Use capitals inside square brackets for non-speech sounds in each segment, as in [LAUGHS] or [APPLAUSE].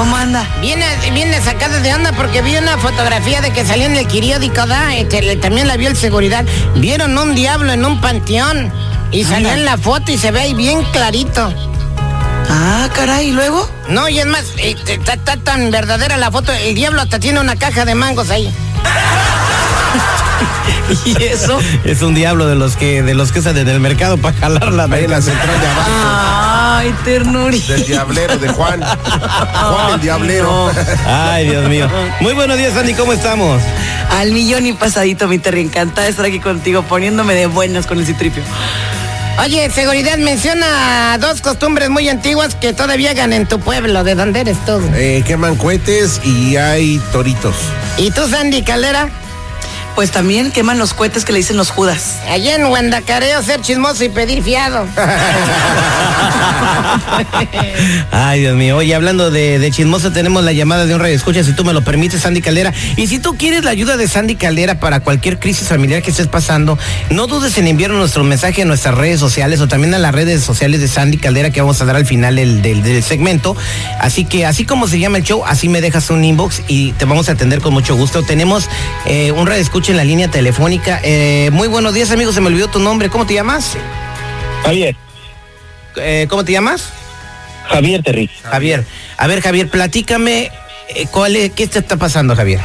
¿Cómo anda? Viene, viene sacada de onda porque vi una fotografía de que salió en el periódico, ¿da? Este, le- también la vio el seguridad. Vieron un diablo en un panteón y salió Anda. en la foto y se ve ahí bien clarito. Ah, caray, ¿y luego? No, y es más, eh, está, está tan verdadera la foto, el diablo hasta tiene una caja de mangos ahí. [LAUGHS] ¿Y eso? Es un diablo de los que de los que salen del mercado para jalar la en la central de abajo. Ay, ternurita. Del diablero de Juan. Juan el diablero. Ay, Dios mío. Muy buenos días, Andy, ¿cómo estamos? Al millón y pasadito, mi Terry. Encantada de estar aquí contigo, poniéndome de buenas con el Citripio. Oye, seguridad menciona dos costumbres muy antiguas que todavía hagan en tu pueblo, de donde eres tú. Eh, queman cohetes y hay toritos. ¿Y tú, Sandy Caldera? Pues también queman los cohetes que le dicen los judas. Allá en Huandacareo ser chismoso y pedir fiado. [LAUGHS] Ay, Dios mío. Oye, hablando de, de chismoso, tenemos la llamada de un radio escucha, si tú me lo permites, Sandy Caldera. Y si tú quieres la ayuda de Sandy Caldera para cualquier crisis familiar que estés pasando, no dudes en enviar nuestro mensaje a nuestras redes sociales o también a las redes sociales de Sandy Caldera que vamos a dar al final del, del- del segmento. Así que, así como se llama el show, así me dejas un inbox y te vamos a atender con mucho gusto. Tenemos eh, un radio escucha en la línea telefónica. Eh, muy buenos días, amigo. Se me olvidó tu nombre. ¿Cómo te llamas? Javier, Eh, ¿Cómo te llamas? Javier Terry. Javier, a ver Javier, platícame eh, cuál es, qué te está pasando, Javier.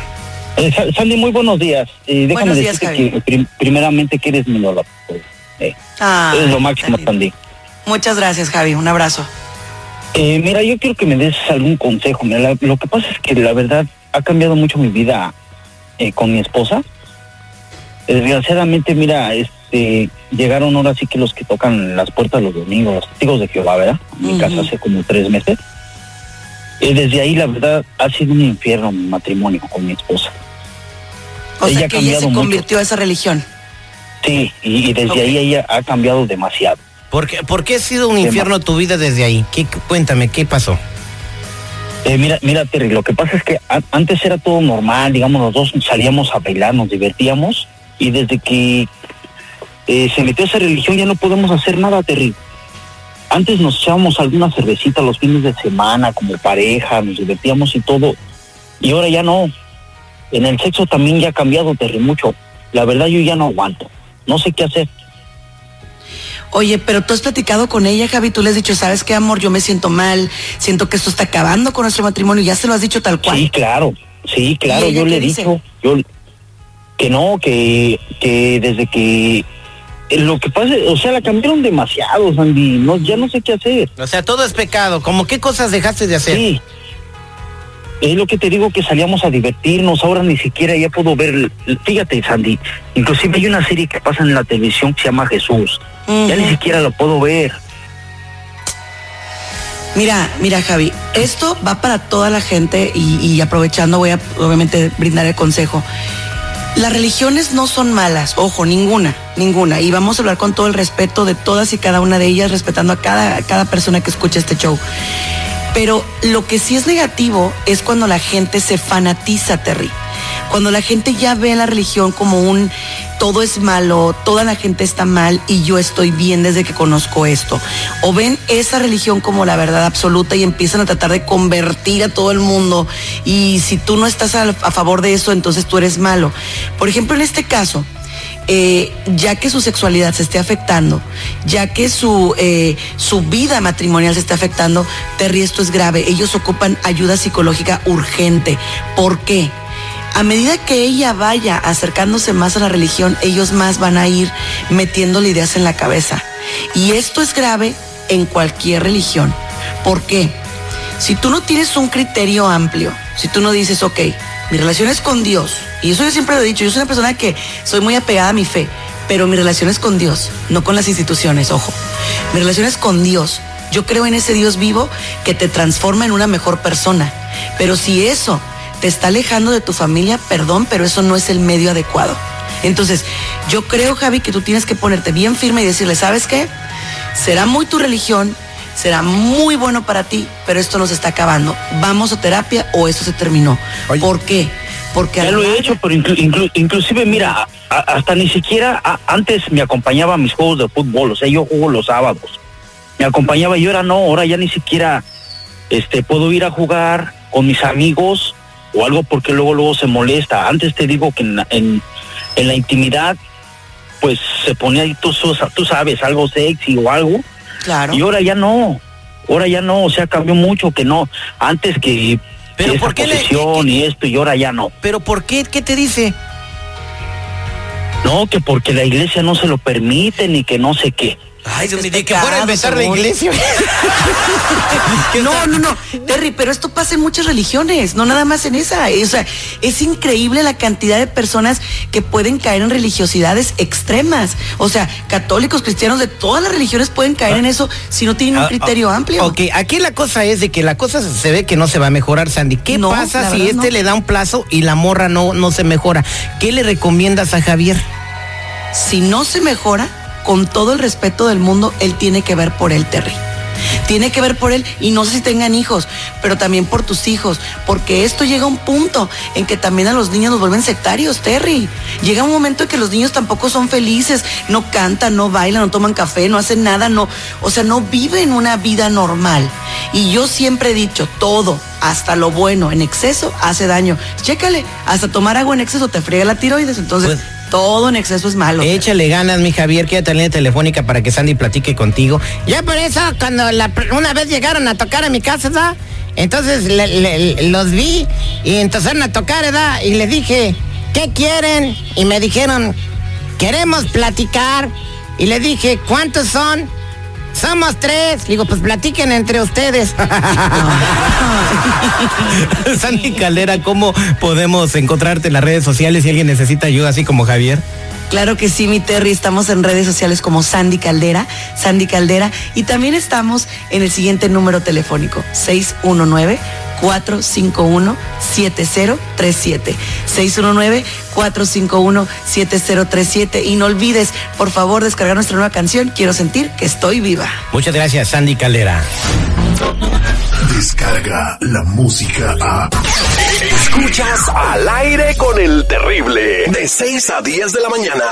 Eh, Sa- Sandy, muy buenos días. Eh, déjame Buenos días, decirte Javier. que prim- primeramente que eres mi Lola. Eh, Ah, eres lo máximo, Sandy. Muchas gracias, Javi. Un abrazo. Eh, mira, yo quiero que me des algún consejo. Mira, la- lo que pasa es que la verdad ha cambiado mucho mi vida eh, con mi esposa. Desgraciadamente, mira, este, llegaron ahora sí que los que tocan las puertas los domingos, los testigos de Jehová, ¿verdad? Mi Ujú. casa hace como tres meses. Eh, desde ahí, la verdad, ha sido un infierno mi matrimonio con mi esposa. O Ella sea ha que ella se mucho. convirtió a esa religión. Sí, y, y desde ahí ella ha cambiado demasiado. ¿Por qué, por qué ha sido un infierno tu vida desde ahí? ¿Qué, cuéntame, ¿qué pasó? Eh, mira, mira, Terry, lo que pasa es que a- antes era todo normal, digamos, los dos salíamos a bailar, nos divertíamos, y desde que eh, se metió esa religión ya no podemos hacer nada, Terry. Antes nos echábamos alguna cervecita los fines de semana como pareja, nos divertíamos y todo, y ahora ya no. En el sexo también ya ha cambiado, Terry, mucho. La verdad yo ya no aguanto, no sé qué hacer. Oye, pero tú has platicado con ella, Javi. Tú le has dicho, ¿sabes qué, amor? Yo me siento mal. Siento que esto está acabando con nuestro matrimonio. Ya se lo has dicho tal cual. Sí, claro, sí, claro, ¿Y ella yo le he dice? dicho, yo que no, que, que desde que eh, lo que pasa, o sea, la cambiaron demasiado, Sandy, no, ya no sé qué hacer. O sea, todo es pecado. ¿Cómo qué cosas dejaste de hacer? Sí. Es lo que te digo que salíamos a divertirnos, ahora ni siquiera ya puedo ver, fíjate Sandy, inclusive hay una serie que pasa en la televisión que se llama Jesús, ya ni siquiera la puedo ver. Mira, mira, Javi, esto va para toda la gente y, y aprovechando voy a obviamente brindar el consejo. Las religiones no son malas, ojo, ninguna, ninguna. Y vamos a hablar con todo el respeto de todas y cada una de ellas, respetando a cada, cada persona que escucha este show. Pero lo que sí es negativo es cuando la gente se fanatiza, Terry. Cuando la gente ya ve la religión como un todo es malo, toda la gente está mal y yo estoy bien desde que conozco esto. O ven esa religión como la verdad absoluta y empiezan a tratar de convertir a todo el mundo. Y si tú no estás a, favor de eso, entonces tú eres malo. Por ejemplo, en este caso, eh, ya que su sexualidad se esté afectando, ya que su, eh, su vida matrimonial se está afectando, Terry, esto es grave. Ellos ocupan ayuda psicológica urgente. ¿Por qué? A medida que ella vaya acercándose más a la religión, ellos más van a ir metiéndole ideas en la cabeza. Y esto es grave en cualquier religión. ¿Por qué? Si tú no tienes un criterio amplio, si tú no dices, ok, Mi relación es con Dios. Y eso yo siempre lo he dicho. Yo soy una persona que soy muy apegada a mi fe. Pero mi relación es con Dios, no con las instituciones, ojo. Mi relación es con Dios. Yo creo en ese Dios vivo que te transforma en una mejor persona. Pero si eso te está alejando de tu familia, perdón, pero eso no es el medio adecuado. Entonces, yo creo, Javi, que tú tienes que ponerte bien firme y decirle, ¿sabes qué? Será muy tu religión, será muy bueno para ti, pero esto nos está acabando. Vamos a terapia o esto se terminó. Oye. ¿Por qué? Porque Ya lo he hecho, pero inclu- inclu- inclusive, mira, a- hasta ni siquiera a- antes me acompañaba a mis juegos de fútbol, o sea, yo juego los sábados. Me acompañaba y ahora no, ahora ya ni siquiera este puedo ir a jugar con mis amigos o algo porque luego luego se molesta. Antes te digo que en, la- en, en la intimidad pues se ponía ahí tú, sabes algo sexy o algo Claro. y ahora ya no. Ahora ya no, o sea, cambió mucho que no. Antes que Pero esa ¿por qué le- posición y esto y ahora ya no. Pero ¿por qué? ¿Qué te dice? No, que porque la iglesia no se lo permite ni que no sé qué. Ay, Dios mío, de que fuera a inventar la iglesia. [LAUGHS] No, no, no, Terry, pero esto pasa en muchas religiones, no nada más en esa. O sea, es increíble la cantidad de personas que pueden caer en religiosidades extremas. O sea, católicos, cristianos de todas las religiones pueden caer en eso si no tienen un Ah, criterio ah, amplio. Ok, aquí la cosa es de que la cosa se ve que no se va a mejorar, Sandy. ¿Qué No, pasa si este no. le da un plazo y la morra no, no se mejora? ¿Qué le recomiendas a Javier? Si no se mejora, con todo el respeto del mundo, él tiene que ver por él, Terry. Tiene que ver por él y no sé si tengan hijos, pero también por tus hijos, porque esto llega a un punto en que también a los niños nos vuelven sectarios, Terry. Llega un momento en que los niños tampoco son felices, no cantan, no bailan, no toman café, no hacen nada, no, o sea, no viven una vida normal. Y yo siempre he dicho, todo, hasta lo bueno en exceso hace daño. Chécale, hasta tomar agua en exceso te friega la tiroides, entonces Pues- todo en exceso es malo. Échale ganas, mi Javier, quédate en línea telefónica para que Sandy platique contigo. Ya por eso, cuando la una vez llegaron a tocar a mi casa. Entonces los vi y empezaron a tocar, ¿verdad? Y les dije, ¿qué quieren? Y me dijeron, queremos platicar. Y le dije, ¿cuántos son? Somos tres. Digo, pues platiquen entre ustedes. [LAUGHS] Sandy Caldera, ¿cómo podemos encontrarte en las redes sociales si alguien necesita ayuda así como Javier? Claro que sí, mi Terry. Estamos en redes sociales como Sandy Caldera, Sandy Caldera. Y también estamos en el siguiente número telefónico, 619-451-7037. 619-451-7037. Y no olvides, por favor, descargar nuestra nueva canción, Quiero sentir que estoy viva. Muchas gracias, Sandy Caldera. Descarga la música a. Escuchas al aire con el terrible. De 6 a 10 de la mañana.